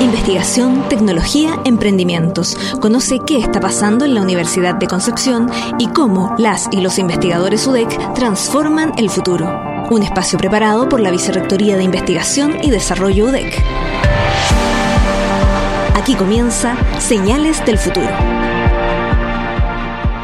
Investigación, tecnología, emprendimientos. Conoce qué está pasando en la Universidad de Concepción y cómo las y los investigadores UDEC transforman el futuro. Un espacio preparado por la Vicerrectoría de Investigación y Desarrollo UDEC. Aquí comienza Señales del Futuro.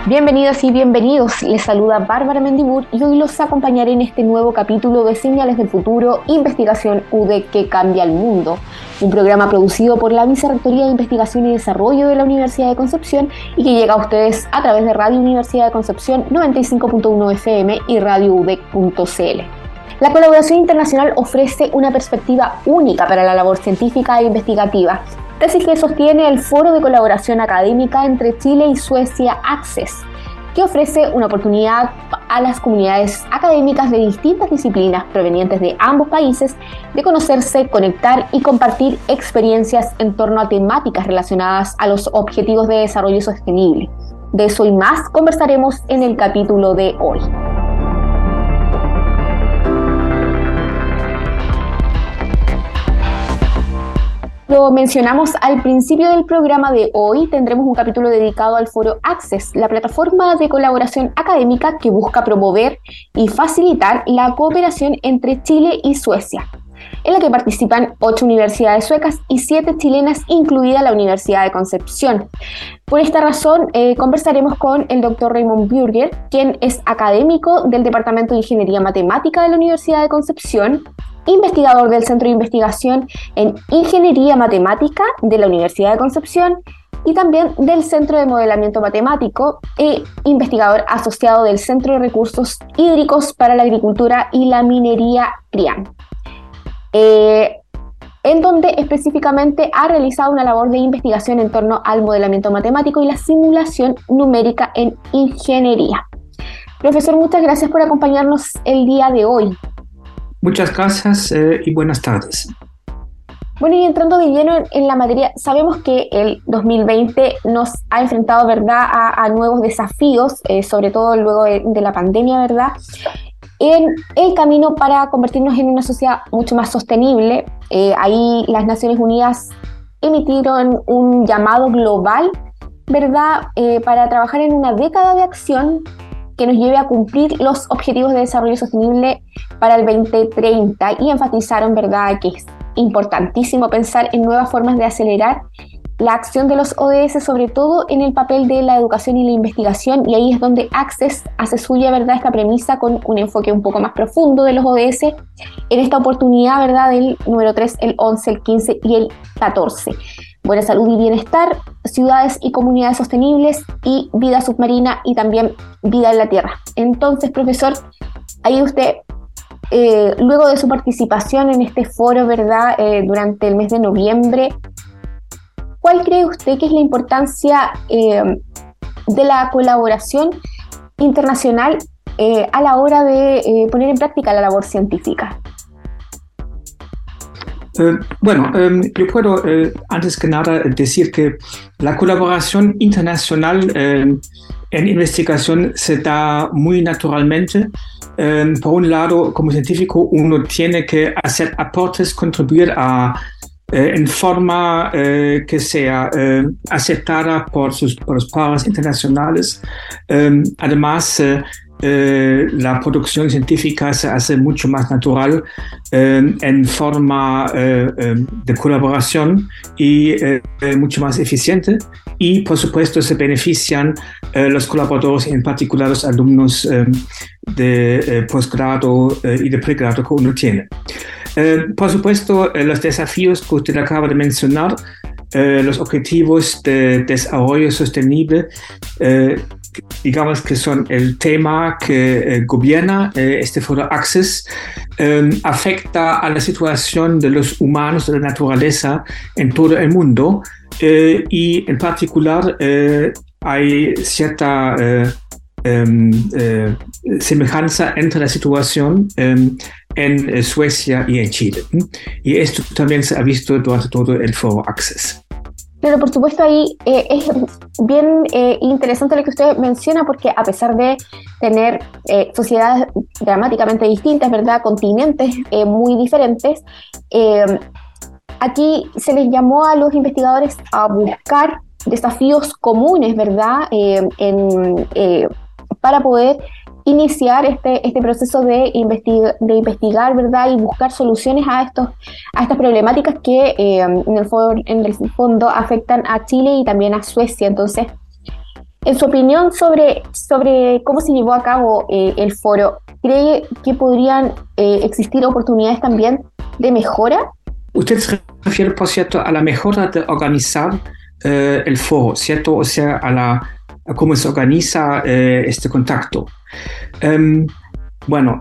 Bienvenidas y bienvenidos. Les saluda Bárbara Mendibur y hoy los acompañaré en este nuevo capítulo de Señales del Futuro, Investigación UDEC que cambia el mundo. Un programa producido por la Vicerrectoría de Investigación y Desarrollo de la Universidad de Concepción y que llega a ustedes a través de Radio Universidad de Concepción 95.1 FM y radioudec.cl. La colaboración internacional ofrece una perspectiva única para la labor científica e investigativa tesis que sostiene el Foro de Colaboración Académica entre Chile y Suecia Access, que ofrece una oportunidad a las comunidades académicas de distintas disciplinas provenientes de ambos países de conocerse, conectar y compartir experiencias en torno a temáticas relacionadas a los objetivos de desarrollo sostenible. De eso y más conversaremos en el capítulo de hoy. Lo mencionamos al principio del programa de hoy, tendremos un capítulo dedicado al foro Access, la plataforma de colaboración académica que busca promover y facilitar la cooperación entre Chile y Suecia, en la que participan ocho universidades suecas y siete chilenas, incluida la Universidad de Concepción. Por esta razón, eh, conversaremos con el doctor Raymond Bürger, quien es académico del Departamento de Ingeniería Matemática de la Universidad de Concepción investigador del Centro de Investigación en Ingeniería Matemática de la Universidad de Concepción y también del Centro de Modelamiento Matemático e investigador asociado del Centro de Recursos Hídricos para la Agricultura y la Minería CRIAN, eh, en donde específicamente ha realizado una labor de investigación en torno al modelamiento matemático y la simulación numérica en ingeniería. Profesor, muchas gracias por acompañarnos el día de hoy. Muchas gracias eh, y buenas tardes. Bueno, y entrando de lleno en, la materia, sabemos que el 2020 nos ha enfrentado, ¿verdad?, a, nuevos desafíos, eh, sobre todo luego de, la pandemia, ¿verdad?, en el camino para convertirnos en una sociedad mucho más sostenible. Eh, ahí las Naciones Unidas emitieron un llamado global, ¿verdad?, para trabajar en una década de acción que nos lleve a cumplir los objetivos de desarrollo sostenible para el 2030 y enfatizaron, ¿verdad?, que es importantísimo pensar en nuevas formas de acelerar la acción de los ODS, sobre todo en el papel de la educación y la investigación, y ahí es donde Access hace suya, ¿verdad?, esta premisa con un enfoque un poco más profundo de los ODS en esta oportunidad, ¿verdad?, del número 3, el 11, el 15 y el 14 buena salud y bienestar, ciudades y comunidades sostenibles y vida submarina y también vida en la Tierra. Entonces, profesor, ahí usted, eh, luego de su participación en este foro, ¿verdad?, eh, durante el mes de noviembre, ¿cuál cree usted que es la importancia eh, de la colaboración internacional a la hora de poner en práctica la labor científica? Bueno, yo puedo antes que nada decir que la colaboración internacional em, en investigación se da muy naturalmente. Em, por un lado, como científico, uno tiene que hacer aportes, contribuir a, eh, en forma que sea aceptada por, sus, por los pares internacionales. además, eh, la producción científica se hace mucho más natural eh, en forma eh, de colaboración y mucho más eficiente. Y por supuesto se benefician los colaboradores, en particular los alumnos de posgrado y de pregrado que uno tiene. por supuesto, los desafíos que usted acaba de mencionar los objetivos de desarrollo sostenible digamos que son el tema que eh, gobierna eh, este foro Access, em, afecta a la situación de los humanos, de la naturaleza en todo el mundo eh, y en particular hay cierta em, semejanza entre la situación em, en Suecia y en Chile. Y esto también se ha visto durante todo el foro Access. Pero por supuesto ahí eh, es bien eh, interesante lo que usted menciona porque a pesar de tener eh, sociedades dramáticamente distintas, ¿verdad? Continentes muy diferentes, aquí se les llamó a los investigadores a buscar desafíos comunes, ¿verdad? Para poder iniciar este, este proceso de, de investigar, ¿verdad? Y buscar soluciones a, estos, a estas problemáticas que eh, en, el en el fondo afectan a Chile y también a Suecia. Entonces, en su opinión sobre, sobre cómo se llevó a cabo el foro, ¿cree que podrían existir oportunidades también de mejora? Usted se refiere, por cierto, a la mejora de organizar eh, el foro, ¿cierto? O sea, a, la, cómo se organiza eh, este contacto. Em, bueno,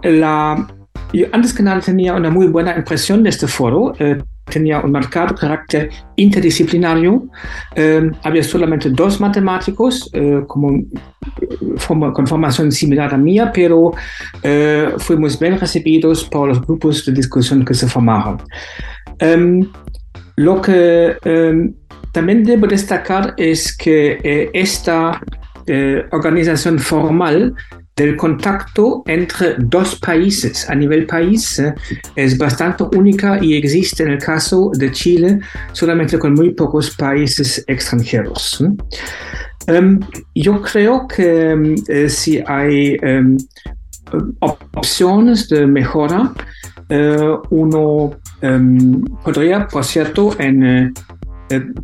antes que nada tenía una muy buena impresión de este foro. Eh, tenía un marcado carácter interdisciplinario. Em, había solamente dos matemáticos como, con formación similar a mía, pero fuimos bien recibidos por los grupos de discusión que se formaron. Em, lo que también debo destacar es que eh, esta eh, organización formal del contacto entre dos países a nivel país eh, es bastante única y existe en el caso de Chile solamente con muy pocos países extranjeros. Em, yo creo que em, si hay em, opciones de mejora, uno podría, por cierto, en eh,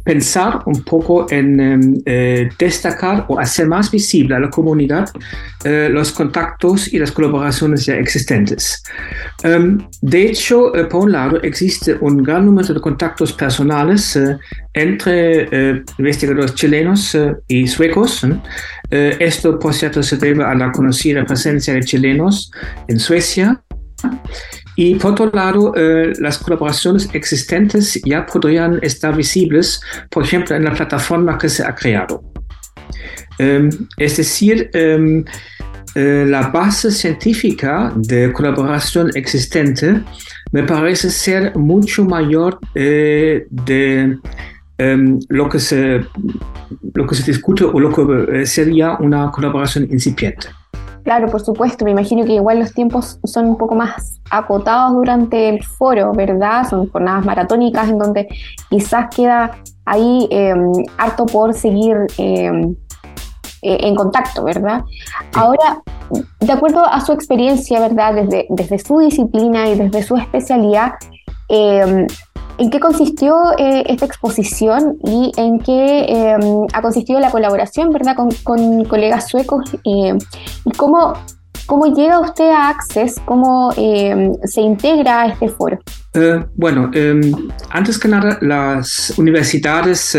pensar un poco en em, eh, destacar o hacer más visible a la comunidad eh, los contactos y las colaboraciones ya existentes. Em, de hecho, por un lado, existe un gran número de contactos personales entre investigadores chilenos y suecos. esto, por cierto, se debe a la conocida presencia de chilenos en Suecia y por otro lado, eh, las colaboraciones existentes ya podrían estar visibles, por ejemplo, en la plataforma que se ha creado. Em, es decir, em, eh, la base científica de colaboración existente me parece ser mucho mayor eh, de em, lo, que se, lo que se discute o lo que sería una colaboración incipiente. Claro, por supuesto, me imagino que igual los tiempos son un poco más acotados durante el foro, ¿verdad? Son jornadas maratónicas en donde quizás queda ahí em, harto por seguir em, e, en contacto, ¿verdad? Ahora, de acuerdo a su experiencia, ¿verdad? Desde, desde su disciplina y desde su especialidad, eh, ¿En qué consistió eh, esta exposición y en qué em, ha consistido la colaboración ¿verdad? Con, colegas suecos? ¿Y cómo, cómo llega usted a Access? ¿Cómo em, se integra a este foro? Eh, bueno, em, antes que nada, las universidades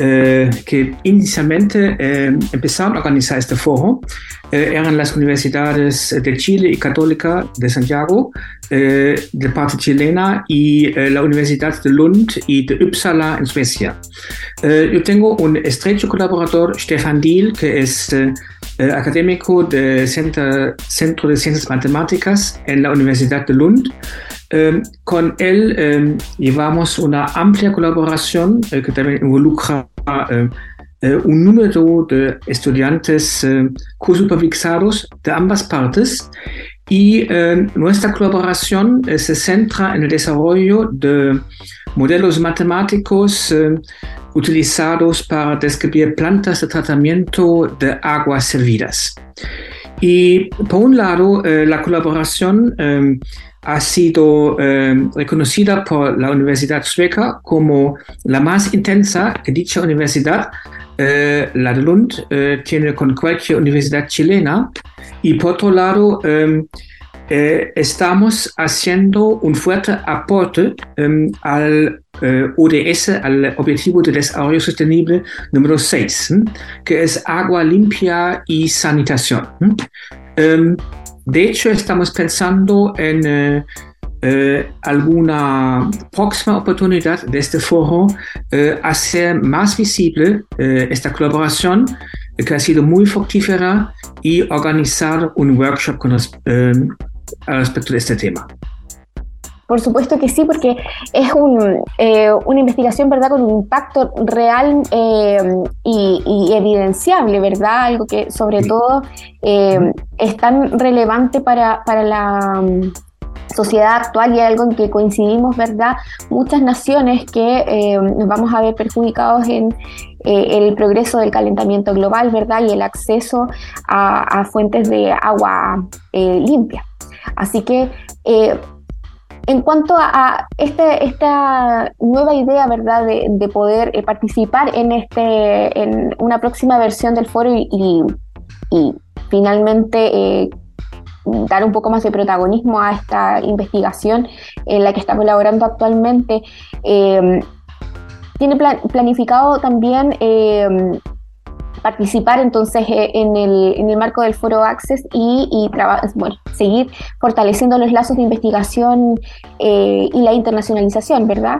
eh, eh, que inicialmente eh, empezaron a organizar este foro eh, eran las universidades de Chile y Católica de Santiago, de parte chilena, y la Universidad de Lund y de Uppsala en Suecia. yo tengo un estrecho colaborador, Stefan Diel, que es académico del Centro de Ciencias Matemáticas en la Universidad de Lund. Em, con él em, llevamos una amplia colaboración eh, que también involucra em, eh, un número de estudiantes co-supervisados de ambas partes y nuestra colaboración eh, se centra en el desarrollo de modelos matemáticos utilizados para describir plantas de tratamiento de aguas servidas. Y por un lado, la colaboración ha sido eh, reconocida por la Universidad Sueca como la más intensa que dicha universidad, eh, la de Lund, eh, tiene con cualquier universidad chilena. Y por otro lado, em, estamos haciendo un fuerte aporte em, al ODS, al Objetivo de Desarrollo Sostenible número 6, que es agua limpia y sanitación. Em, de hecho, estamos pensando en eh, eh, alguna próxima oportunidad de este foro eh, hacer más visible esta colaboración que ha sido muy fructífera y organizar un workshop con al respecto de este tema. Por supuesto que sí, porque es una investigación, ¿verdad?, con un impacto real y, evidenciable, ¿verdad? Algo que sobre todo es tan relevante para, para, la, sociedad actual y algo en que coincidimos, ¿verdad? Muchas naciones que eh, nos vamos a ver perjudicados en eh, el progreso del calentamiento global, ¿verdad? Y el acceso a, fuentes de agua eh, limpia. Así que en cuanto a, este, esta nueva idea, ¿verdad?, de, poder participar en, este, en una próxima versión del foro y, finalmente dar un poco más de protagonismo a esta investigación en la que está colaborando actualmente. Eh, tiene planificado también eh, participar entonces eh, en el, en el, marco del foro Access y, y bueno, seguir fortaleciendo los lazos de investigación y la internacionalización, ¿verdad?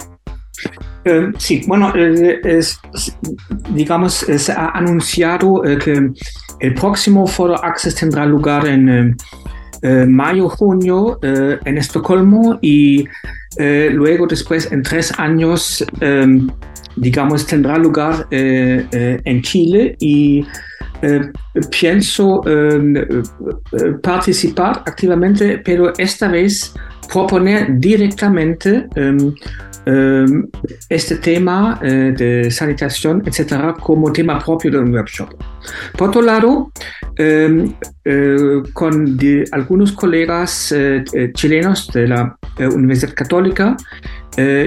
sí, bueno, es, digamos, se ha anunciado que el próximo foro Access tendrá lugar en eh, mayo, junio eh, en Estocolmo y eh, luego después en tres años, digamos, tendrá lugar en Chile y pienso em, participar activamente, pero esta vez proponer directamente em, este tema de sanitación, etcétera, como tema propio de un workshop. Por otro lado, Em, eh, con algunos colegas eh, eh, chilenos de la Universidad Católica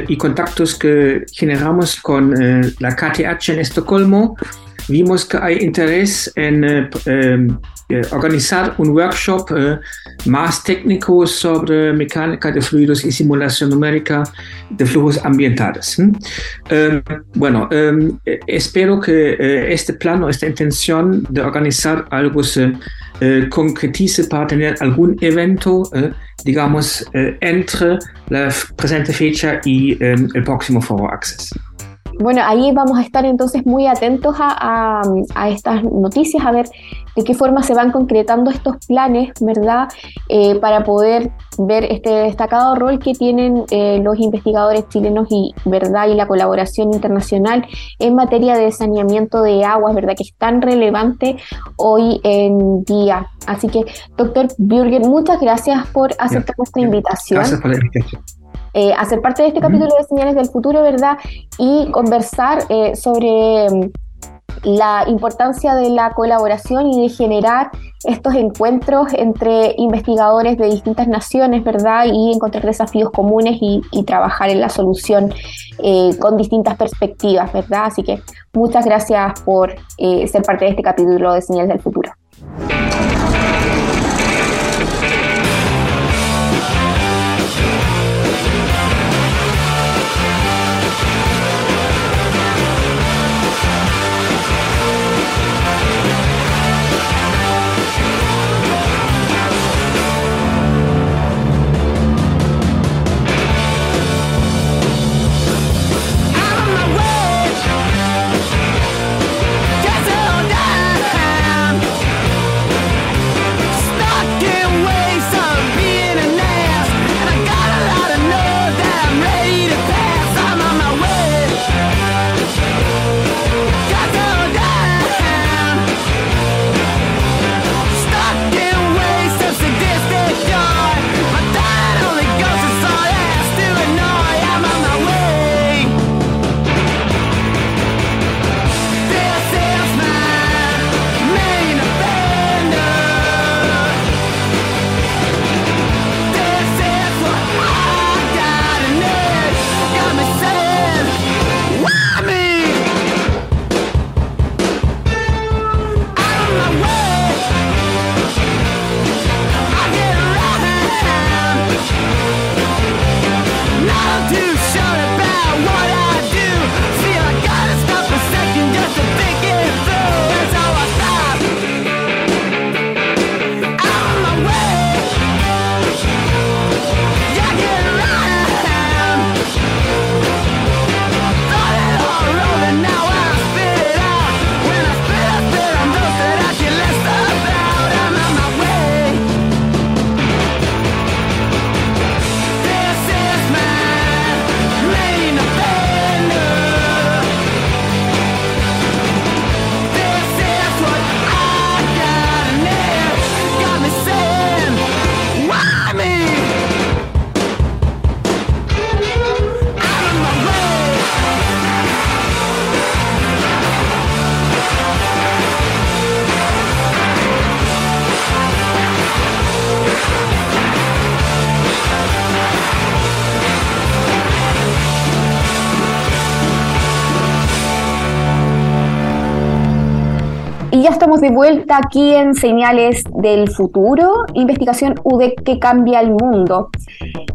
y contactos que generamos con la KTH en Estocolmo, vimos que hay interés en em, organizar un workshop más técnico sobre mecánica de fluidos y simulación numérica de flujos ambientales. Em, bueno, espero que este plan o esta intención de organizar algo se concretice para tener algún evento, eh, digamos, eh, entre la presente fecha y el próximo Foro Access. Bueno, ahí vamos a estar entonces muy atentos a, estas noticias, a ver de qué forma se van concretando estos planes, ¿verdad? Eh, para poder ver este destacado rol que tienen eh, los investigadores chilenos y, ¿verdad? Y la colaboración internacional en materia de saneamiento de aguas, ¿verdad? Que es tan relevante hoy en día. Así que, doctor Bürger, muchas gracias por aceptar nuestra invitación. Gracias por la invitación. Eh, hacer parte de este capítulo de Señales del Futuro, ¿verdad? Y conversar eh, sobre mm, la importancia de la colaboración y de generar estos encuentros entre investigadores de distintas naciones, ¿verdad? Y encontrar desafíos comunes y, trabajar en la solución eh, con distintas perspectivas, ¿verdad? Así que muchas gracias por ser parte de este capítulo de Señales del Futuro. Y ya estamos de vuelta aquí en Señales del Futuro, investigación UDEC que cambia el mundo.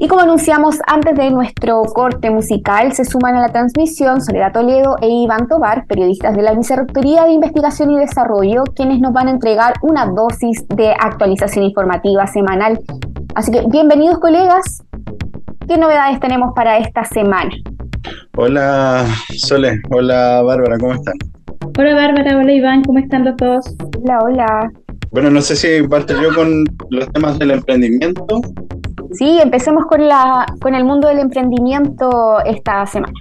Y como anunciamos antes de nuestro corte musical, se suman a la transmisión Soledad Toledo e Iván Tobar, periodistas de la Vicerrectoría de Investigación y Desarrollo, quienes nos van a entregar una dosis de actualización informativa semanal. Así que bienvenidos colegas. ¿Qué novedades tenemos para esta semana? Hola Sole, hola Bárbara, ¿cómo están? Hola Bárbara, hola Iván, ¿cómo están los dos? Hola, hola. Bueno, no sé si parto yo con los temas del emprendimiento. Sí, empecemos con, la, con el mundo del emprendimiento esta semana.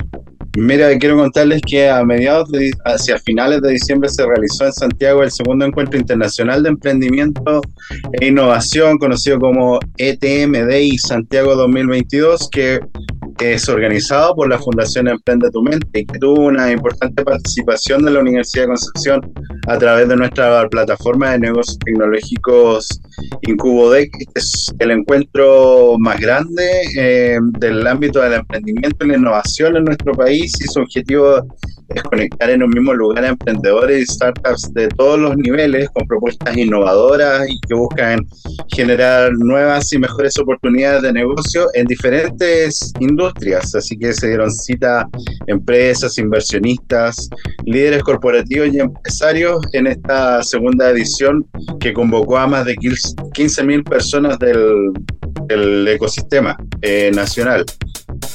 Mira, quiero contarles que a mediados de, hacia finales de diciembre se realizó en Santiago el segundo encuentro internacional de emprendimiento e innovación, conocido como ETMDI Santiago 2022, que es organizado por la Fundación Emprende tu Mente y que tuvo una importante participación de la Universidad de Concepción a través de nuestra plataforma de negocios tecnológicos IncuboDEC. Este es el encuentro más grande eh, del ámbito del emprendimiento y la innovación en nuestro país y su objetivo es conectar en un mismo lugar a emprendedores y startups de todos los niveles con propuestas innovadoras y que buscan generar nuevas y mejores oportunidades de negocio en diferentes industrias. Así que se dieron cita empresas, inversionistas, líderes corporativos y empresarios en esta segunda edición que convocó a más de 15.000 personas del, ecosistema eh, nacional.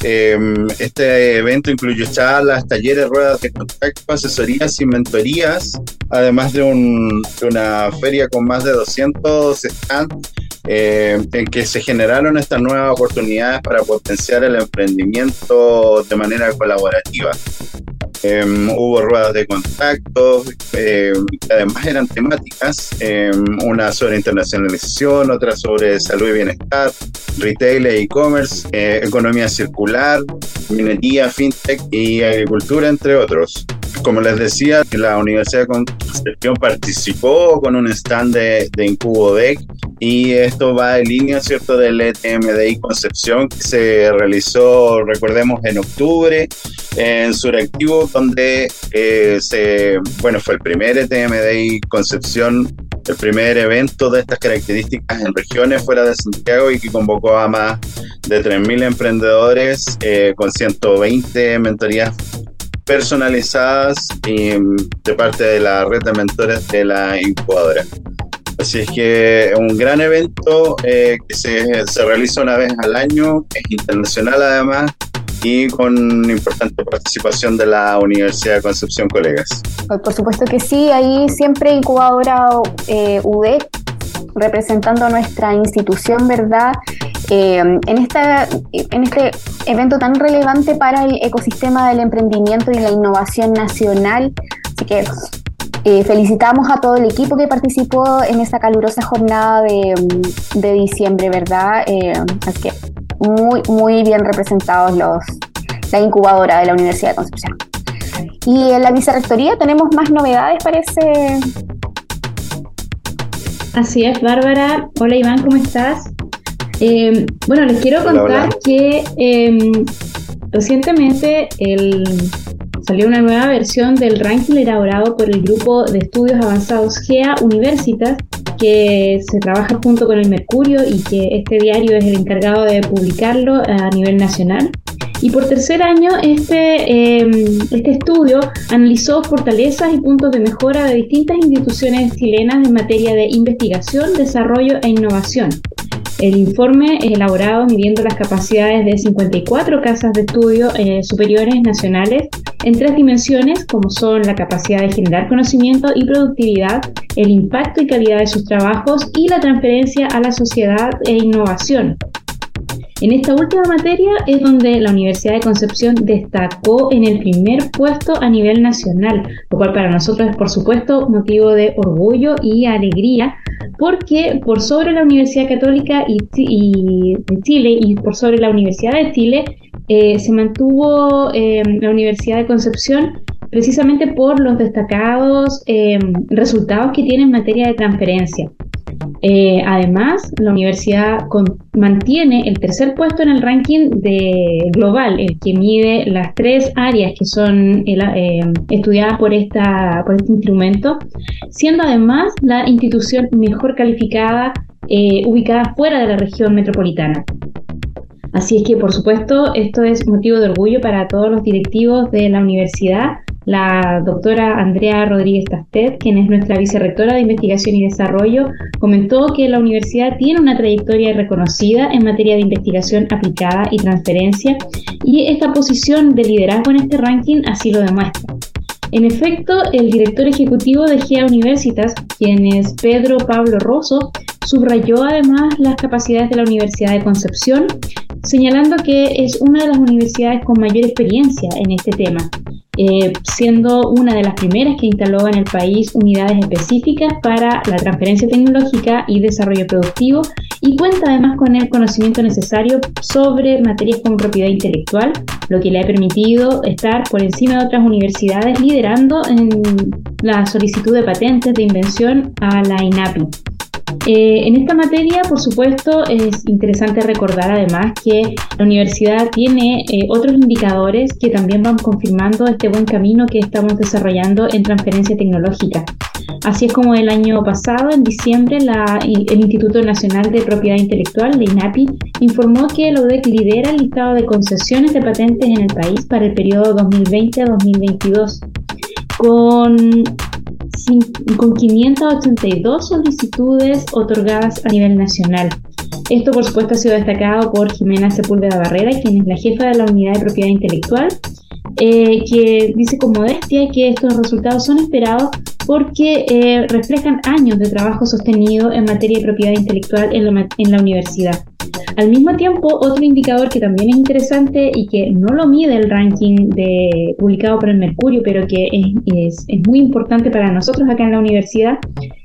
Em, este evento incluyó charlas, talleres, ruedas de contacto, asesorías y mentorías, además de, una feria con más de 200 stands eh, en que se generaron estas nuevas oportunidades para potenciar el emprendimiento de manera colaborativa. Em, hubo ruedas de contacto, eh, además eran temáticas, em, una sobre internacionalización, otra sobre salud y bienestar, retail e e-commerce, eh, economía circular, minería, fintech y agricultura, entre otros. Como les decía, la Universidad de Concepción participó con un stand de, de IncuboDEC y esto va en línea, ¿cierto?, del ETMDI Concepción que se realizó, recordemos, en octubre en Suractivo, donde eh, bueno, fue el primer ETMDI Concepción, el primer evento de estas características en regiones fuera de Santiago y que convocó a más de 3.000 emprendedores eh, con 120 mentorías personalizadas mm, de parte de la red de mentores de la incubadora. Así es que un gran evento eh, que se, se, realiza una vez al año, es internacional además y con importante participación de la Universidad de Concepción Colegas. Por supuesto que sí, ahí siempre incubadora eh, UDEC representando a nuestra institución, ¿verdad? Eh, en, esta, en este evento tan relevante para el ecosistema del emprendimiento y la innovación nacional. Así que eh, felicitamos a todo el equipo que participó en esta calurosa jornada de, de diciembre, ¿verdad? Eh, así que muy, muy bien representados los, la incubadora de la Universidad de Concepción. Y en la vicerrectoría tenemos más novedades, parece. Así es, Bárbara. Hola Iván, ¿cómo estás? Eh, bueno, les quiero contar que em, recientemente el, salió una nueva versión del ranking elaborado por el grupo de estudios avanzados GEA Universitas, que se trabaja junto con el Mercurio y que este diario es el encargado de publicarlo a nivel nacional. Y por tercer año, este, em, este estudio analizó fortalezas y puntos de mejora de distintas instituciones chilenas en materia de investigación, desarrollo e innovación. El informe es elaborado midiendo las capacidades de 54 casas de estudio eh, superiores nacionales en tres dimensiones, como son la capacidad de generar conocimiento y productividad, el impacto y calidad de sus trabajos y la transferencia a la sociedad e innovación. En esta última materia es donde la Universidad de Concepción destacó en el primer puesto a nivel nacional, lo cual para nosotros es por supuesto motivo de orgullo y alegría, porque por sobre la Universidad Católica y, de Chile y por sobre la Universidad de Chile eh, se mantuvo eh, la Universidad de Concepción precisamente por los destacados eh, resultados que tiene en materia de transferencia. Eh, además, la universidad mantiene el tercer puesto en el ranking de global, el que mide las tres áreas que son eh, estudiadas por, este instrumento, siendo además la institución mejor calificada eh, ubicada fuera de la región metropolitana. Así es que, por supuesto, esto es motivo de orgullo para todos los directivos de la universidad la doctora Andrea Rodríguez Tastet, quien es nuestra vicerrectora de Investigación y Desarrollo, comentó que la universidad tiene una trayectoria reconocida en materia de investigación aplicada y transferencia y esta posición de liderazgo en este ranking así lo demuestra. En efecto, el director ejecutivo de GEA Universitas, quien es Pedro Pablo Rosso, subrayó además las capacidades de la Universidad de Concepción, señalando que es una de las universidades con mayor experiencia en este tema eh, siendo una de las primeras que instaló en el país unidades específicas para la transferencia tecnológica y desarrollo productivo y cuenta además con el conocimiento necesario sobre materias como propiedad intelectual, lo que le ha permitido estar por encima de otras universidades liderando en la solicitud de patentes de invención a la INAPI. Eh, en esta materia, por supuesto, es interesante recordar además que la universidad tiene eh, otros indicadores que también van confirmando este buen camino que estamos desarrollando en transferencia tecnológica. Así es como el año pasado, en diciembre, el Instituto Nacional de Propiedad Intelectual, la INAPI, informó que la UDEC lidera el listado de concesiones de patentes en el país para el periodo 2020-2022, con con 582 solicitudes otorgadas a nivel nacional. Esto, por supuesto, ha sido destacado por Jimena Sepúlveda Barrera, quien es la jefa de la Unidad de Propiedad Intelectual, eh, que dice con modestia que estos resultados son esperados porque eh, reflejan años de trabajo sostenido en materia de propiedad intelectual en la, universidad. Al mismo tiempo, otro indicador que también es interesante y que no lo mide el ranking de, publicado por el Mercurio, pero que es, es muy importante para nosotros acá en la universidad,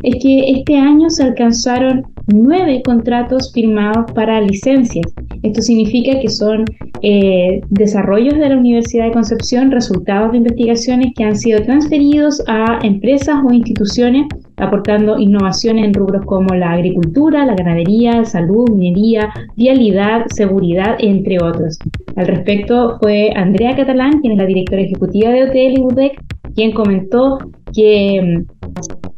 es que este año se alcanzaron nueve contratos firmados para licencias. Esto significa que son eh, desarrollos de la Universidad de Concepción, resultados de investigaciones que han sido transferidos a empresas o instituciones aportando innovaciones en rubros como la agricultura, la ganadería, salud, minería, vialidad, seguridad, entre otros. Al respecto fue Andrea Catalán, quien es la directora ejecutiva de Hotel y UDEC, quien comentó que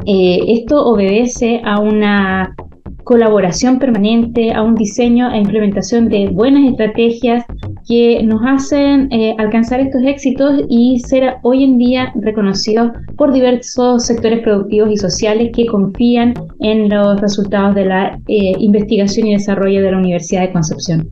eh, esto obedece a una colaboración permanente, a un diseño e implementación de buenas estrategias que nos hacen eh, alcanzar estos éxitos y ser hoy en día reconocidos por diversos sectores productivos y sociales que confían en los resultados de la eh, investigación y desarrollo de la Universidad de Concepción.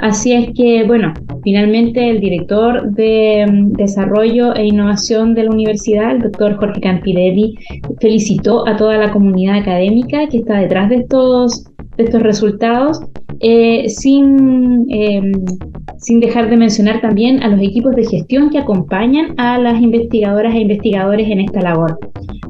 Así es que, bueno, finalmente el director de mm, Desarrollo e Innovación de la universidad, el doctor Jorge Campilelli, felicitó a toda la comunidad académica que está detrás de estos, de estos resultados, eh, sin, em, sin dejar de mencionar también a los equipos de gestión que acompañan a las investigadoras e investigadores en esta labor.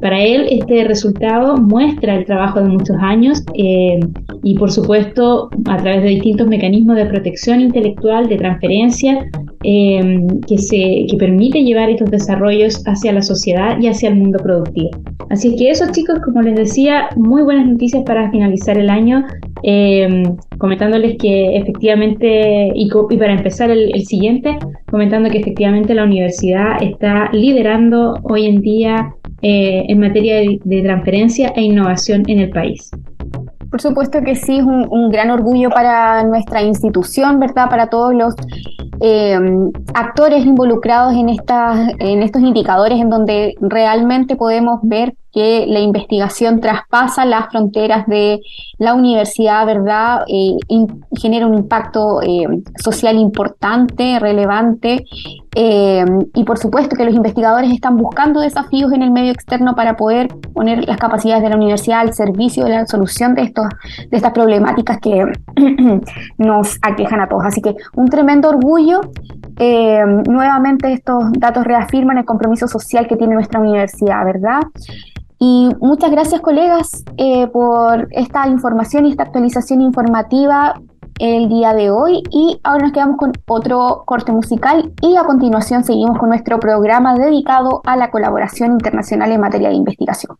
Para él, este resultado muestra el trabajo de muchos años eh, y, por supuesto, a través de distintos mecanismos de protección intelectual, de transferencia, eh, que, se, que permite llevar estos desarrollos hacia la sociedad y hacia el mundo productivo. Así que eso, chicos, como les decía, muy buenas noticias para finalizar el año. Eh, comentándoles que efectivamente, y, para empezar el, siguiente, comentando que efectivamente la universidad está liderando hoy en día eh, en materia de, transferencia e innovación en el país. Por supuesto que sí, es un, gran orgullo para nuestra institución, ¿verdad? Para todos los eh, actores involucrados en, estas, en estos indicadores en donde realmente podemos ver que la investigación traspasa las fronteras de la universidad, ¿verdad? Eh, genera un impacto eh, social importante, relevante, eh, y por supuesto que los investigadores están buscando desafíos en el medio externo para poder poner las capacidades de la universidad al servicio de la solución de, estos, de estas problemáticas que nos aquejan a todos. Así que un tremendo orgullo. nuevamente estos datos reafirman el compromiso social que tiene nuestra universidad, ¿verdad? Y muchas gracias, colegas, eh, por esta información y esta actualización informativa el día de hoy. Y ahora nos quedamos con otro corte musical y a continuación seguimos con nuestro programa dedicado a la colaboración internacional en materia de investigación.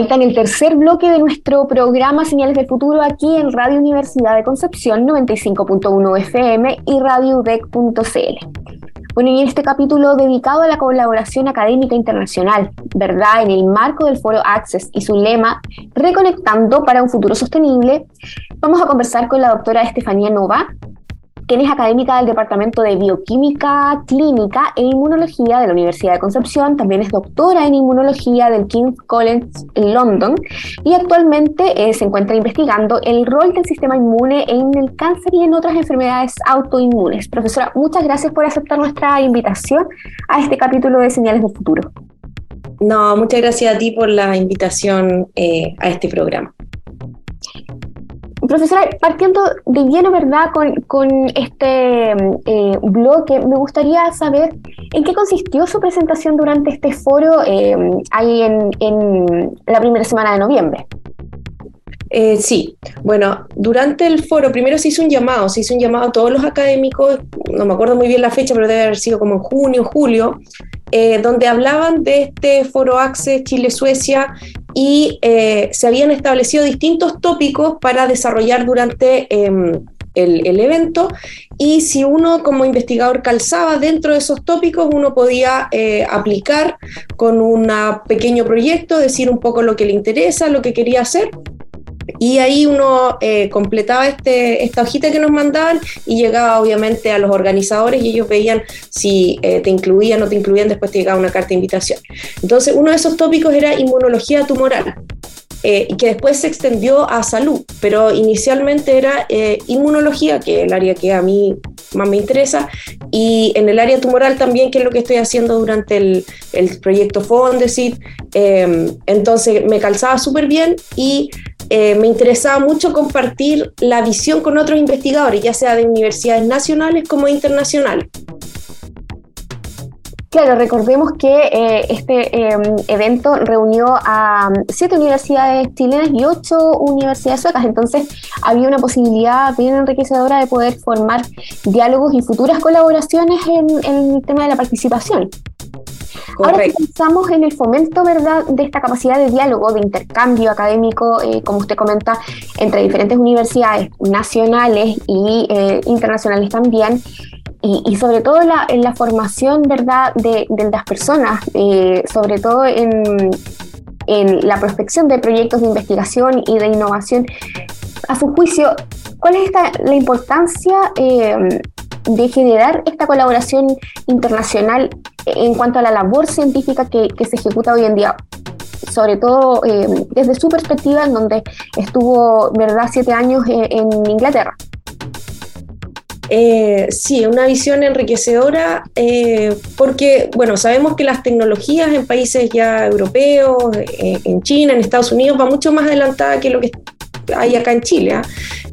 Vuelta en el tercer bloque de nuestro programa Señales del Futuro aquí en Radio Universidad de Concepción 95.1 FM y radiodec.cl. Bueno, y en este capítulo dedicado a la colaboración académica internacional, ¿verdad? En el marco del foro Access y su lema Reconectando para un futuro sostenible, vamos a conversar con la doctora Estefanía Nova, quien es académica del Departamento de Bioquímica Clínica e Inmunología de la Universidad de Concepción, también es doctora en Inmunología del King's College en London y actualmente eh, se encuentra investigando el rol del sistema inmune en el cáncer y en otras enfermedades autoinmunes. Profesora, muchas gracias por aceptar nuestra invitación a este capítulo de Señales del Futuro. No, muchas gracias a ti por la invitación eh, a este programa. Profesora, partiendo de lleno, ¿verdad?, con, este eh, bloque, me gustaría saber en qué consistió su presentación durante este foro eh, ahí en, la primera semana de noviembre. Eh, sí, bueno, durante el foro primero se hizo un llamado, se hizo un llamado a todos los académicos, no me acuerdo muy bien la fecha, pero debe haber sido como en junio, julio, donde hablaban de este foro Access Chile-Suecia y eh, se habían establecido distintos tópicos para desarrollar durante em, el, evento y si uno como investigador calzaba dentro de esos tópicos, uno podía eh, aplicar con un pequeño proyecto, decir un poco lo que le interesa, lo que quería hacer y ahí uno eh, completaba este, esta hojita que nos mandaban y llegaba obviamente a los organizadores y ellos veían si eh, te incluían o no te incluían, después te llegaba una carta de invitación. Entonces uno de esos tópicos era inmunología tumoral. Eh, que después se extendió a salud, pero inicialmente era inmunología, que es el área que a mí más me interesa, y en el área tumoral también, que es lo que estoy haciendo durante el, el proyecto Fondesit. entonces me calzaba súper bien y eh, me interesaba mucho compartir la visión con otros investigadores, ya sea de universidades nacionales como internacionales. Claro, recordemos que eh, este em, evento reunió a siete universidades chilenas y ocho universidades suecas, entonces había una posibilidad bien enriquecedora de poder formar diálogos y futuras colaboraciones en el tema de la participación. Ahora si pensamos en el fomento, ¿verdad?, de esta capacidad de diálogo, de intercambio académico, eh, como usted comenta, entre diferentes universidades nacionales y eh, internacionales también, y, sobre todo en la formación, ¿verdad?, de, las personas, eh, sobre todo en, en la prospección de proyectos de investigación y de innovación. A su juicio, ¿cuál es esta, la importancia de generar esta colaboración internacional en cuanto a la labor científica que, se ejecuta hoy en día, sobre todo eh, desde su perspectiva, en donde estuvo, ¿verdad?, siete años eh, en, Inglaterra. Eh, sí, una visión enriquecedora porque, bueno, sabemos que las tecnologías en países ya europeos, en China, en Estados Unidos, va mucho más adelantada que lo que hay acá en Chile. ¿ah?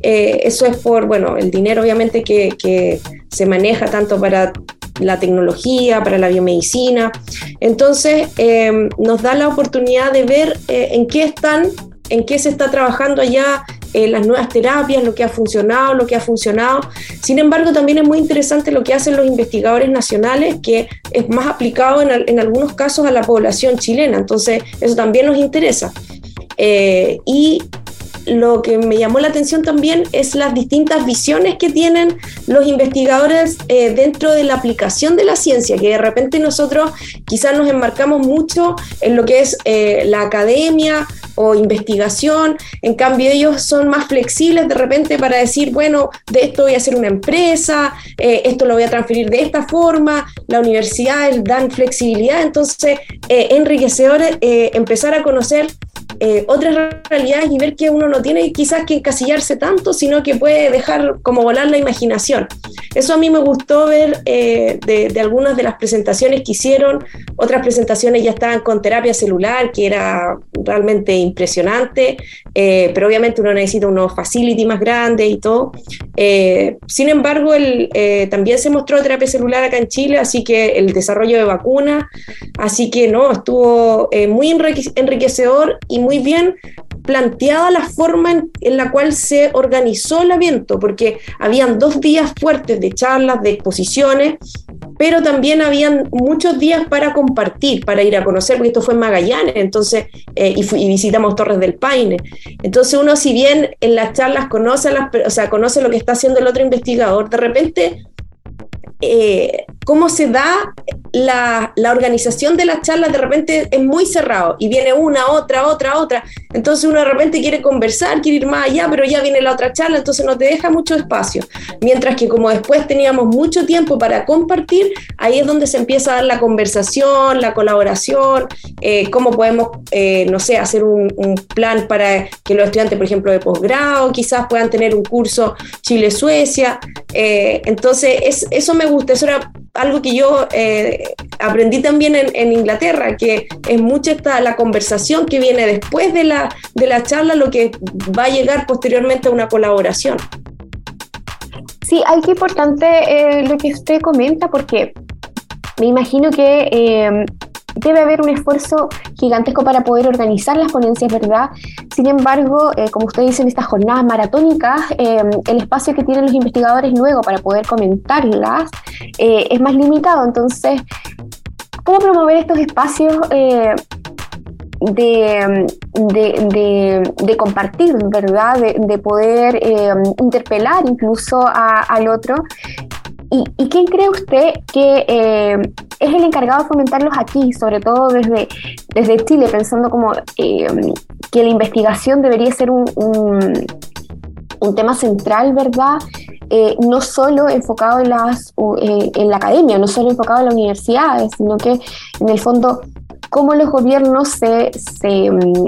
eso es por, bueno, el dinero obviamente que, que se maneja tanto para la tecnología, para la biomedicina. Entonces, eh, nos da la oportunidad de ver eh, en qué están, en qué se está trabajando allá eh, las nuevas terapias, lo que ha funcionado, lo que ha funcionado. Sin embargo, también es muy interesante lo que hacen los investigadores nacionales, que es más aplicado en, en algunos casos a la población chilena. Entonces, eso también nos interesa. y lo que me llamó la atención también es las distintas visiones que tienen los investigadores eh, dentro de la aplicación de la ciencia, que de repente nosotros quizás nos enmarcamos mucho en lo que es eh, la academia o investigación, en cambio ellos son más flexibles de repente para decir, bueno, de esto voy a hacer una empresa, eh, esto lo voy a transferir de esta forma, la universidad dan flexibilidad, entonces enriquecedor empezar a conocer eh, otras realidades y ver que uno no tiene quizás que encasillarse tanto, sino que puede dejar como volar la imaginación. Eso a mí me gustó ver eh, de, algunas de las presentaciones que hicieron. Otras presentaciones ya estaban con terapia celular, que era realmente impresionante, eh, pero obviamente uno necesita unos facility más grandes y todo. sin embargo, el, también se mostró terapia celular acá en Chile, así que el desarrollo de vacunas, así que no, estuvo muy enriquecedor y muy bien planteada la forma en, la cual se organizó el evento, porque habían dos días fuertes de charlas, de exposiciones, pero también habían muchos días para compartir, para ir a conocer, porque esto fue en Magallanes, entonces, eh, y, visitamos Torres del Paine. Entonces uno, si bien en las charlas conoce, las, o sea, conoce lo que está haciendo el otro investigador, de repente eh, cómo se da la, organización de las charlas, de repente es muy cerrado y viene una, otra, otra, otra. Entonces uno de repente quiere conversar, quiere ir más allá, pero ya viene la otra charla, entonces no te deja mucho espacio. Mientras que como después teníamos mucho tiempo para compartir, ahí es donde se empieza a dar la conversación, la colaboración, eh, cómo podemos, eh, no sé, hacer un, plan para que los estudiantes, por ejemplo, de posgrado, quizás puedan tener un curso Chile-Suecia. entonces, eso me gusta, eso era algo que yo eh, aprendí también en, Inglaterra, que es mucha esta, la conversación que viene después de la, de la charla lo que va a llegar posteriormente a una colaboración. Sí, algo importante eh, lo que usted comenta, porque me imagino que eh, debe haber un esfuerzo gigantesco para poder organizar las ponencias, ¿verdad? Sin embargo, eh, como usted dice, en estas jornadas maratónicas, eh, el espacio que tienen los investigadores luego para poder comentarlas eh, es más limitado. Entonces, ¿cómo promover estos espacios? De, de, compartir, ¿verdad? De, poder interpelar incluso al otro ¿Y, quién cree usted que eh, es el encargado de fomentarlos aquí, sobre todo desde, desde Chile, pensando como eh, que la investigación debería ser un, un, tema central, ¿verdad? Eh, no solo enfocado en, las, en la academia, no solo enfocado en las universidades, sino que en el fondo cómo los gobiernos se, se mm,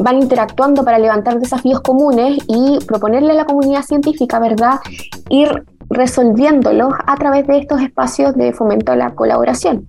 van interactuando para levantar desafíos comunes y proponerle a la comunidad científica, ¿verdad? Ir resolviéndolos a través de estos espacios de fomento a la colaboración.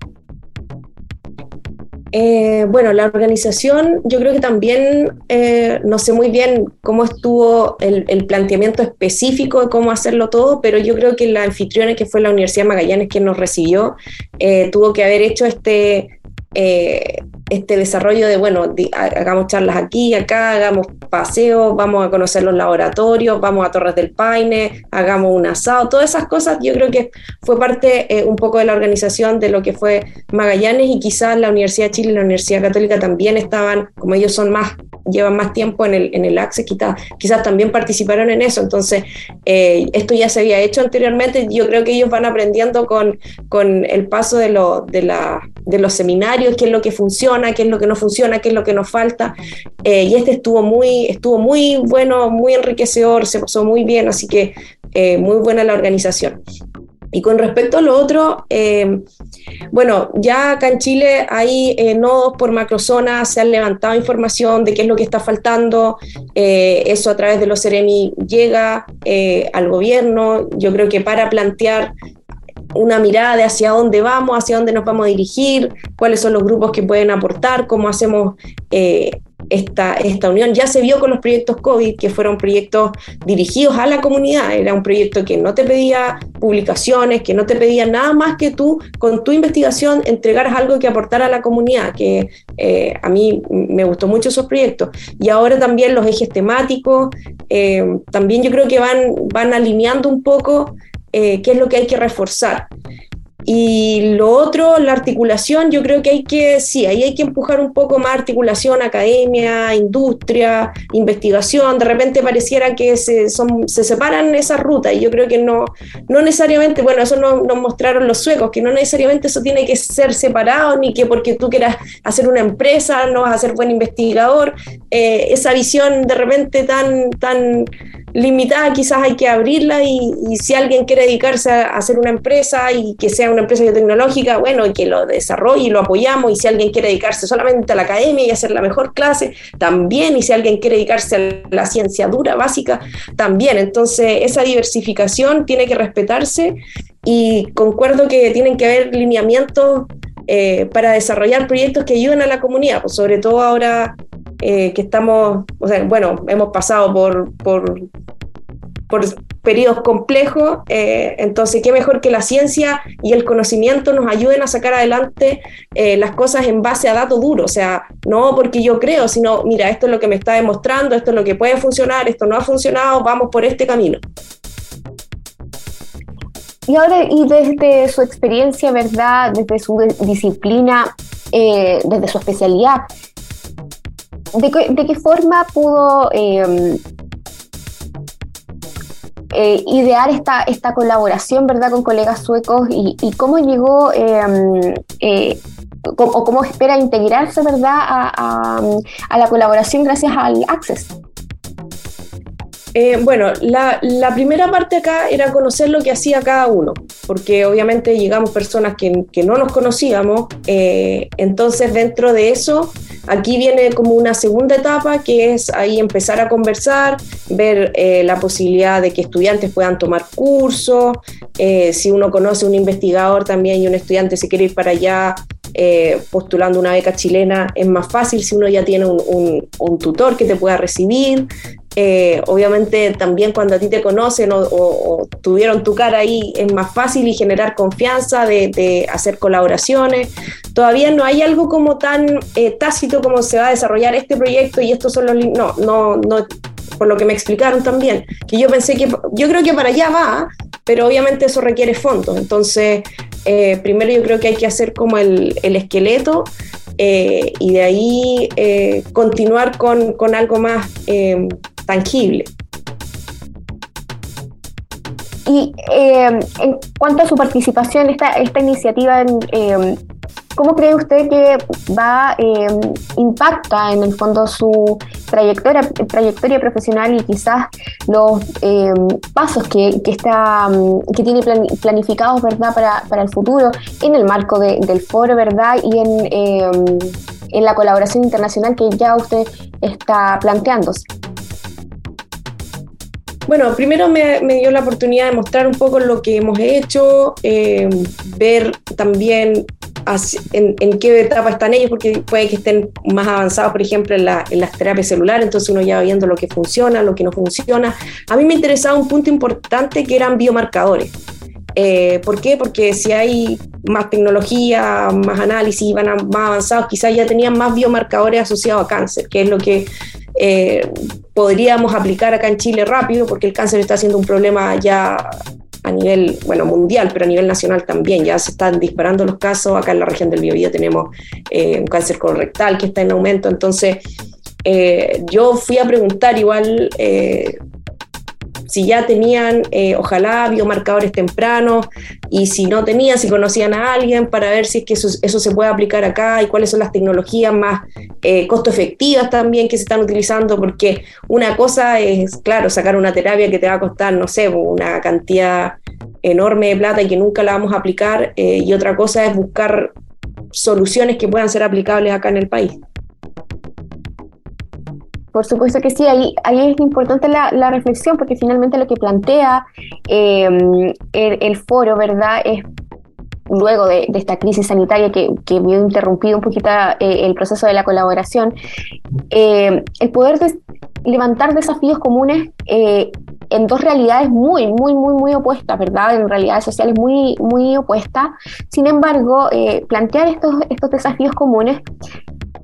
Eh, bueno, la organización, yo creo que también, eh, no sé muy bien cómo estuvo el, planteamiento específico de cómo hacerlo todo, pero yo creo que la anfitriona, que fue la Universidad Magallanes, que nos recibió, eh, tuvo que haber hecho este, este desarrollo de, bueno, hagamos charlas aquí, acá, hagamos paseos, vamos a conocer los laboratorios, vamos a Torres del Paine, hagamos un asado, todas esas cosas yo creo que fue parte eh, un poco de la organización de lo que fue Magallanes y quizás la Universidad de Chile y la Universidad Católica también estaban, como ellos son más llevan más tiempo en el, en el Access, quizás, quizás también participaron en eso. Entonces, eh, esto ya se había hecho anteriormente. Yo creo que ellos van aprendiendo con, con el paso de, lo, de, la, de los seminarios, qué es lo que funciona, qué es lo que no funciona, qué es lo que nos falta. Eh, y este estuvo muy, estuvo muy bueno, muy enriquecedor, se pasó muy bien, así que eh, muy buena la organización. Y con respecto a lo otro, eh, bueno, ya acá en Chile hay nodos por macrozonas, se han levantado información de qué es lo que está faltando, eso a través de los CEREMI llega al gobierno, yo creo que para plantear una mirada de hacia dónde vamos, hacia dónde nos vamos a dirigir, cuáles son los grupos que pueden aportar, cómo hacemos esta, esta unión. Ya se vio con los proyectos COVID, que fueron proyectos dirigidos a la comunidad. Era un proyecto que no te pedía publicaciones, que no te pedía nada más que tú, con tu investigación, entregaras algo que aportara a la comunidad, que eh, a mí me gustó mucho esos proyectos. Y ahora también los ejes temáticos, eh, también yo creo que van, van alineando un poco eh, qué es lo que hay que reforzar. Y lo otro, la articulación, yo creo que hay que, sí, ahí hay que empujar un poco más articulación, academia, industria, investigación. De repente pareciera que se, son, se separan esas rutas y yo creo que no, no necesariamente, bueno, eso nos, mostraron los suecos, que no necesariamente eso tiene que ser separado, ni que porque tú quieras hacer una empresa no vas a ser buen investigador. Eh, esa visión de repente tan, tan limitada quizás hay que abrirla y, si alguien quiere dedicarse a hacer una empresa y que sea una empresa tecnológica, bueno, y que lo desarrolle y lo apoyamos, y si alguien quiere dedicarse solamente a la academia y hacer la mejor clase, también, y si alguien quiere dedicarse a la ciencia dura, básica, también. Entonces, esa diversificación tiene que respetarse y concuerdo que tienen que haber lineamientos eh, para desarrollar proyectos que ayuden a la comunidad, pues sobre todo ahora eh, que estamos, o sea, bueno, hemos pasado por, por por periodos complejos, eh, entonces qué mejor que la ciencia y el conocimiento nos ayuden a sacar adelante eh, las cosas en base a datos duros, o sea, no porque yo creo, sino, mira, esto es lo que me está demostrando, esto es lo que puede funcionar, esto no ha funcionado, vamos por este camino. Y ahora, y desde su experiencia, ¿verdad? Desde su disciplina, eh, desde su especialidad, ¿de, qué forma pudo em, eh, idear esta, esta colaboración, ¿verdad?, con colegas suecos y, cómo llegó em, eh, o cómo espera integrarse, ¿verdad?, a, a la colaboración gracias al Access. Eh, bueno, la, primera parte acá era conocer lo que hacía cada uno, porque obviamente llegamos personas que, no nos conocíamos, eh, entonces dentro de eso, aquí viene como una segunda etapa que es ahí empezar a conversar, ver eh, la posibilidad de que estudiantes puedan tomar cursos, si uno conoce un investigador también y un estudiante se quiere ir para allá, postulando una beca chilena es más fácil si uno ya tiene un, un, tutor que te pueda recibir. Eh, obviamente también cuando a ti te conocen o, tuvieron tu cara ahí es más fácil y generar confianza de, hacer colaboraciones. Todavía no hay algo como tan eh, tácito como se va a desarrollar este proyecto y estos son los... No, no, no, por lo que me explicaron también, que yo pensé que, yo creo que para allá va, pero obviamente eso requiere fondos. Entonces, eh, primero yo creo que hay que hacer como el, el esqueleto y de ahí continuar con, con, algo más tangible. Y eh, en cuanto a su participación esta, esta iniciativa, eh, ¿cómo cree usted que va, eh, impacta en el fondo su trayectoria, trayectoria profesional y quizás los pasos que, que, está, que tiene planificados ¿verdad? Para, para, el futuro en el marco del foro ¿verdad? y en, en la colaboración internacional que ya usted está planteándose? Bueno, primero me, dio la oportunidad de mostrar un poco lo que hemos hecho, eh, ver también en, qué etapa están ellos, porque puede que estén más avanzados, por ejemplo, en, las terapias celulares, entonces uno ya va viendo lo que funciona, lo que no funciona. A mí me interesaba un punto importante que eran biomarcadores. Eh, ¿Por qué? Porque si hay más tecnología, más análisis, van más avanzados, quizás ya tenían más biomarcadores asociados a cáncer, que es lo que eh, podríamos aplicar acá en Chile rápido, porque el cáncer está siendo un problema ya a nivel, bueno, mundial, pero a nivel nacional también. Ya se están disparando los casos. Acá en la región del Biobío tenemos eh, un cáncer colorectal que está en aumento. Entonces, yo fui a preguntar igual si ya tenían, eh, ojalá, biomarcadores tempranos y si no tenían, si conocían a alguien para ver si es que eso, se puede aplicar acá y cuáles son las tecnologías más eh, costo efectivas también que se están utilizando, porque una cosa es, claro, sacar una terapia que te va a costar, no sé, una cantidad enorme de plata y que nunca la vamos a aplicar, eh, y otra cosa es buscar soluciones que puedan ser aplicables acá en el país. Por supuesto que sí, ahí, ahí es importante la, reflexión porque finalmente lo que plantea em, el, foro, ¿verdad? Es luego de, esta crisis sanitaria que, que vio interrumpido un poquito eh, el proceso de la colaboración, em, el poder levantar desafíos comunes eh, en dos realidades muy, muy, muy, muy opuestas, ¿verdad? En realidades sociales muy, muy opuestas. Sin embargo, eh, plantear estos, estos desafíos comunes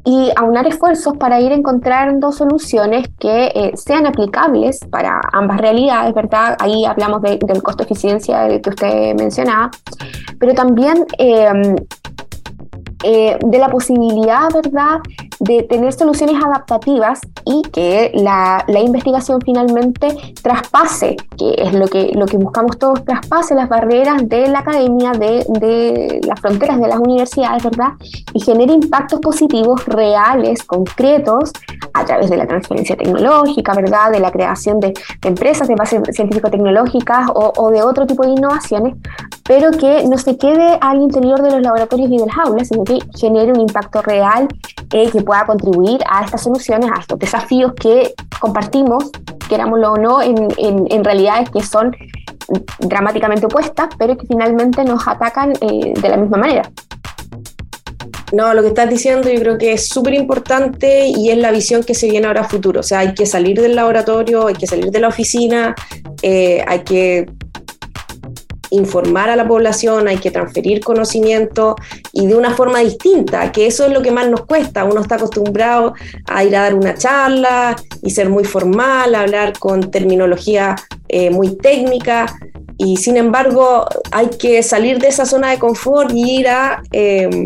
y aunar esfuerzos para ir encontrando soluciones que eh, sean aplicables para ambas realidades, ¿verdad? Ahí hablamos del costo eficiencia que usted mencionaba, pero también em, eh, de la posibilidad, ¿verdad?, de tener soluciones adaptativas y que la, investigación finalmente traspase, que es lo que, lo que buscamos todos, traspase las barreras de la academia, de, las fronteras de las universidades, ¿verdad? Y genere impactos positivos reales, concretos, a través de la transferencia tecnológica, ¿verdad? De la creación de, empresas de base científico-tecnológicas o, de otro tipo de innovaciones, pero que no se quede al interior de los laboratorios y de las aulas, sino que genere un impacto real eh, que pueda contribuir a estas soluciones, a estos desafíos que compartimos, querámoslo o no, en, en, realidades que son dramáticamente opuestas, pero que finalmente nos atacan eh, de la misma manera. No, lo que estás diciendo yo creo que es súper importante y es la visión que se viene ahora a futuro. O sea, hay que salir del laboratorio, hay que salir de la oficina, eh, hay que informar a la población, hay que transferir conocimiento y de una forma distinta, que eso es lo que más nos cuesta. Uno está acostumbrado a ir a dar una charla y ser muy formal, hablar con terminología eh, muy técnica, y sin embargo hay que salir de esa zona de confort y ir a em,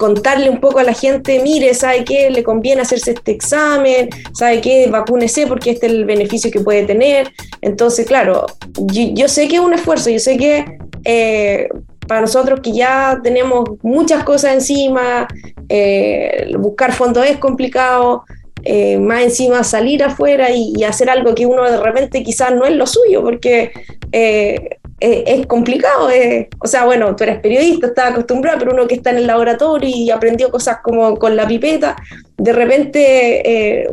contarle un poco a la gente, mire, ¿sabe qué? Le conviene hacerse este examen, ¿sabe qué? Vacúnese porque este es el beneficio que puede tener. Entonces, claro, yo, sé que es un esfuerzo, yo sé que eh, para nosotros que ya tenemos muchas cosas encima, eh, buscar fondos es complicado, eh, más encima salir afuera y, hacer algo que uno de repente quizás no es lo suyo, porque es complicado. o sea, bueno, tú eres periodista, estás acostumbrado, pero uno que está en el laboratorio y aprendió cosas como con la pipeta, de repente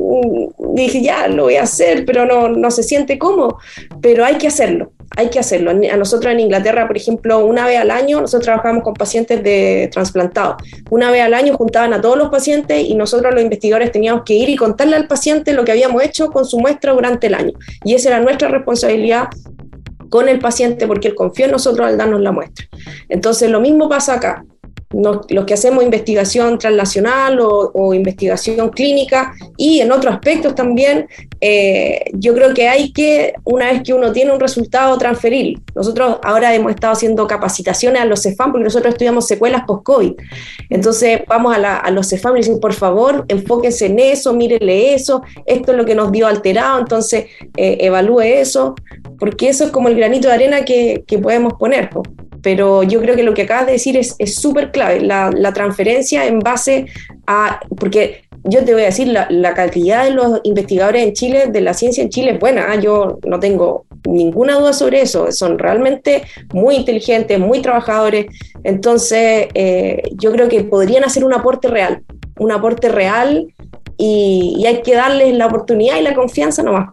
dije, ya, lo voy a hacer, pero no, no se siente cómodo, pero hay que hacerlo hay que hacerlo. A nosotros en Inglaterra, por ejemplo, una vez al año, nosotros trabajamos con pacientes de trasplantados. Una vez al año juntaban a todos los pacientes y nosotros los investigadores teníamos que ir y contarle al paciente lo que habíamos hecho con su muestra durante el año. Y esa era nuestra responsabilidad con el paciente porque él confió en nosotros al darnos la muestra. Entonces, lo mismo pasa acá los que hacemos investigación transnacional o, investigación clínica y en otros aspectos también, eh, yo creo que hay que, una vez que uno tiene un resultado, transferir. Nosotros ahora hemos estado haciendo capacitaciones a los CEFAM porque nosotros estudiamos secuelas post-COVID. Entonces vamos a, los CEFAM y decimos, por favor, enfóquense en eso, mírele eso, esto es lo que nos dio alterado, entonces eh, evalúe eso, porque eso es como el granito de arena que, podemos poner pero yo creo que lo que acabas de decir es súper clave, la, transferencia en base a, porque yo te voy a decir, la, la, cantidad de los investigadores en Chile, de la ciencia en Chile es buena, ¿ah? yo no tengo ninguna duda sobre eso, son realmente muy inteligentes, muy trabajadores, entonces eh, yo creo que podrían hacer un aporte real, un aporte real y, y hay que darles la oportunidad y la confianza nomás.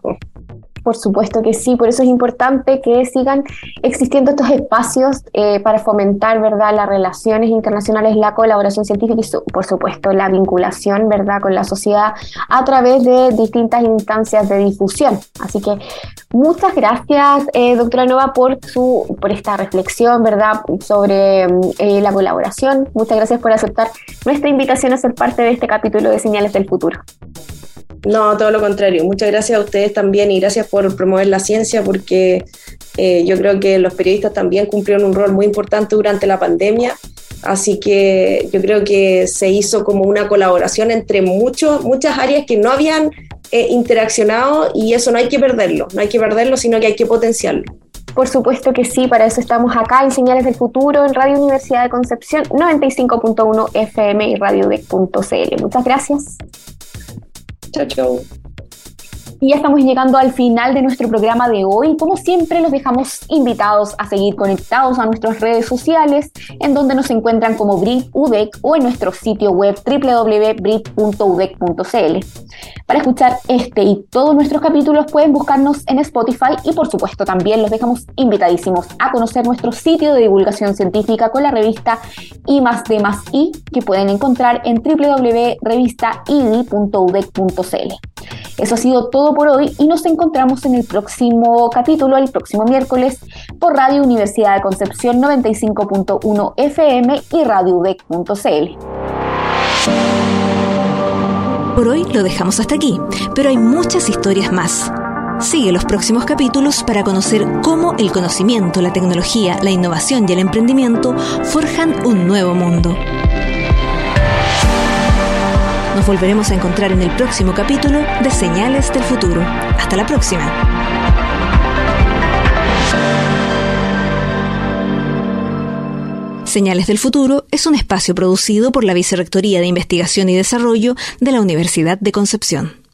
Por supuesto que sí, por eso es importante que sigan existiendo estos espacios eh, para fomentar, ¿verdad?, las relaciones internacionales, la colaboración científica y, por supuesto, la vinculación, ¿verdad?, con la sociedad a través de distintas instancias de difusión. Así que muchas gracias, eh, doctora Nova, por, su, por esta reflexión, ¿verdad?, sobre eh, la colaboración. Muchas gracias por aceptar nuestra invitación a ser parte de este capítulo de Señales del Futuro. No, todo lo contrario. Muchas gracias a ustedes también y gracias por promover la ciencia porque eh, yo creo que los periodistas también cumplieron un rol muy importante durante la pandemia. Así que yo creo que se hizo como una colaboración entre muchos, muchas áreas que no habían eh, interaccionado y eso no hay que perderlo, no hay que perderlo, sino que hay que potenciarlo. Por supuesto que sí, para eso estamos acá en Señales del Futuro, en Radio Universidad de Concepción 95.1 FM y radiodec.cl. Muchas gracias. 悄悄 Y ya estamos llegando al final de nuestro programa de hoy. Como siempre, los dejamos invitados a seguir conectados a nuestras redes sociales, en donde nos encuentran como Brit UDEC o en nuestro sitio web www.brit.udec.cl. Para escuchar este y todos nuestros capítulos pueden buscarnos en Spotify y por supuesto también los dejamos invitadísimos a conocer nuestro sitio de divulgación científica con la revista I D I que pueden encontrar en www.revistaidi.udec.cl. Eso ha sido todo por hoy y nos encontramos en el próximo capítulo, el próximo miércoles, por Radio Universidad de Concepción 95.1 FM y radiodec.cl. Por hoy lo dejamos hasta aquí, pero hay muchas historias más. Sigue los próximos capítulos para conocer cómo el conocimiento, la tecnología, la innovación y el emprendimiento forjan un nuevo mundo. Nos volveremos a encontrar en el próximo capítulo de Señales del Futuro. Hasta la próxima. Señales del Futuro es un espacio producido por la Vicerrectoría de Investigación y Desarrollo de la Universidad de Concepción.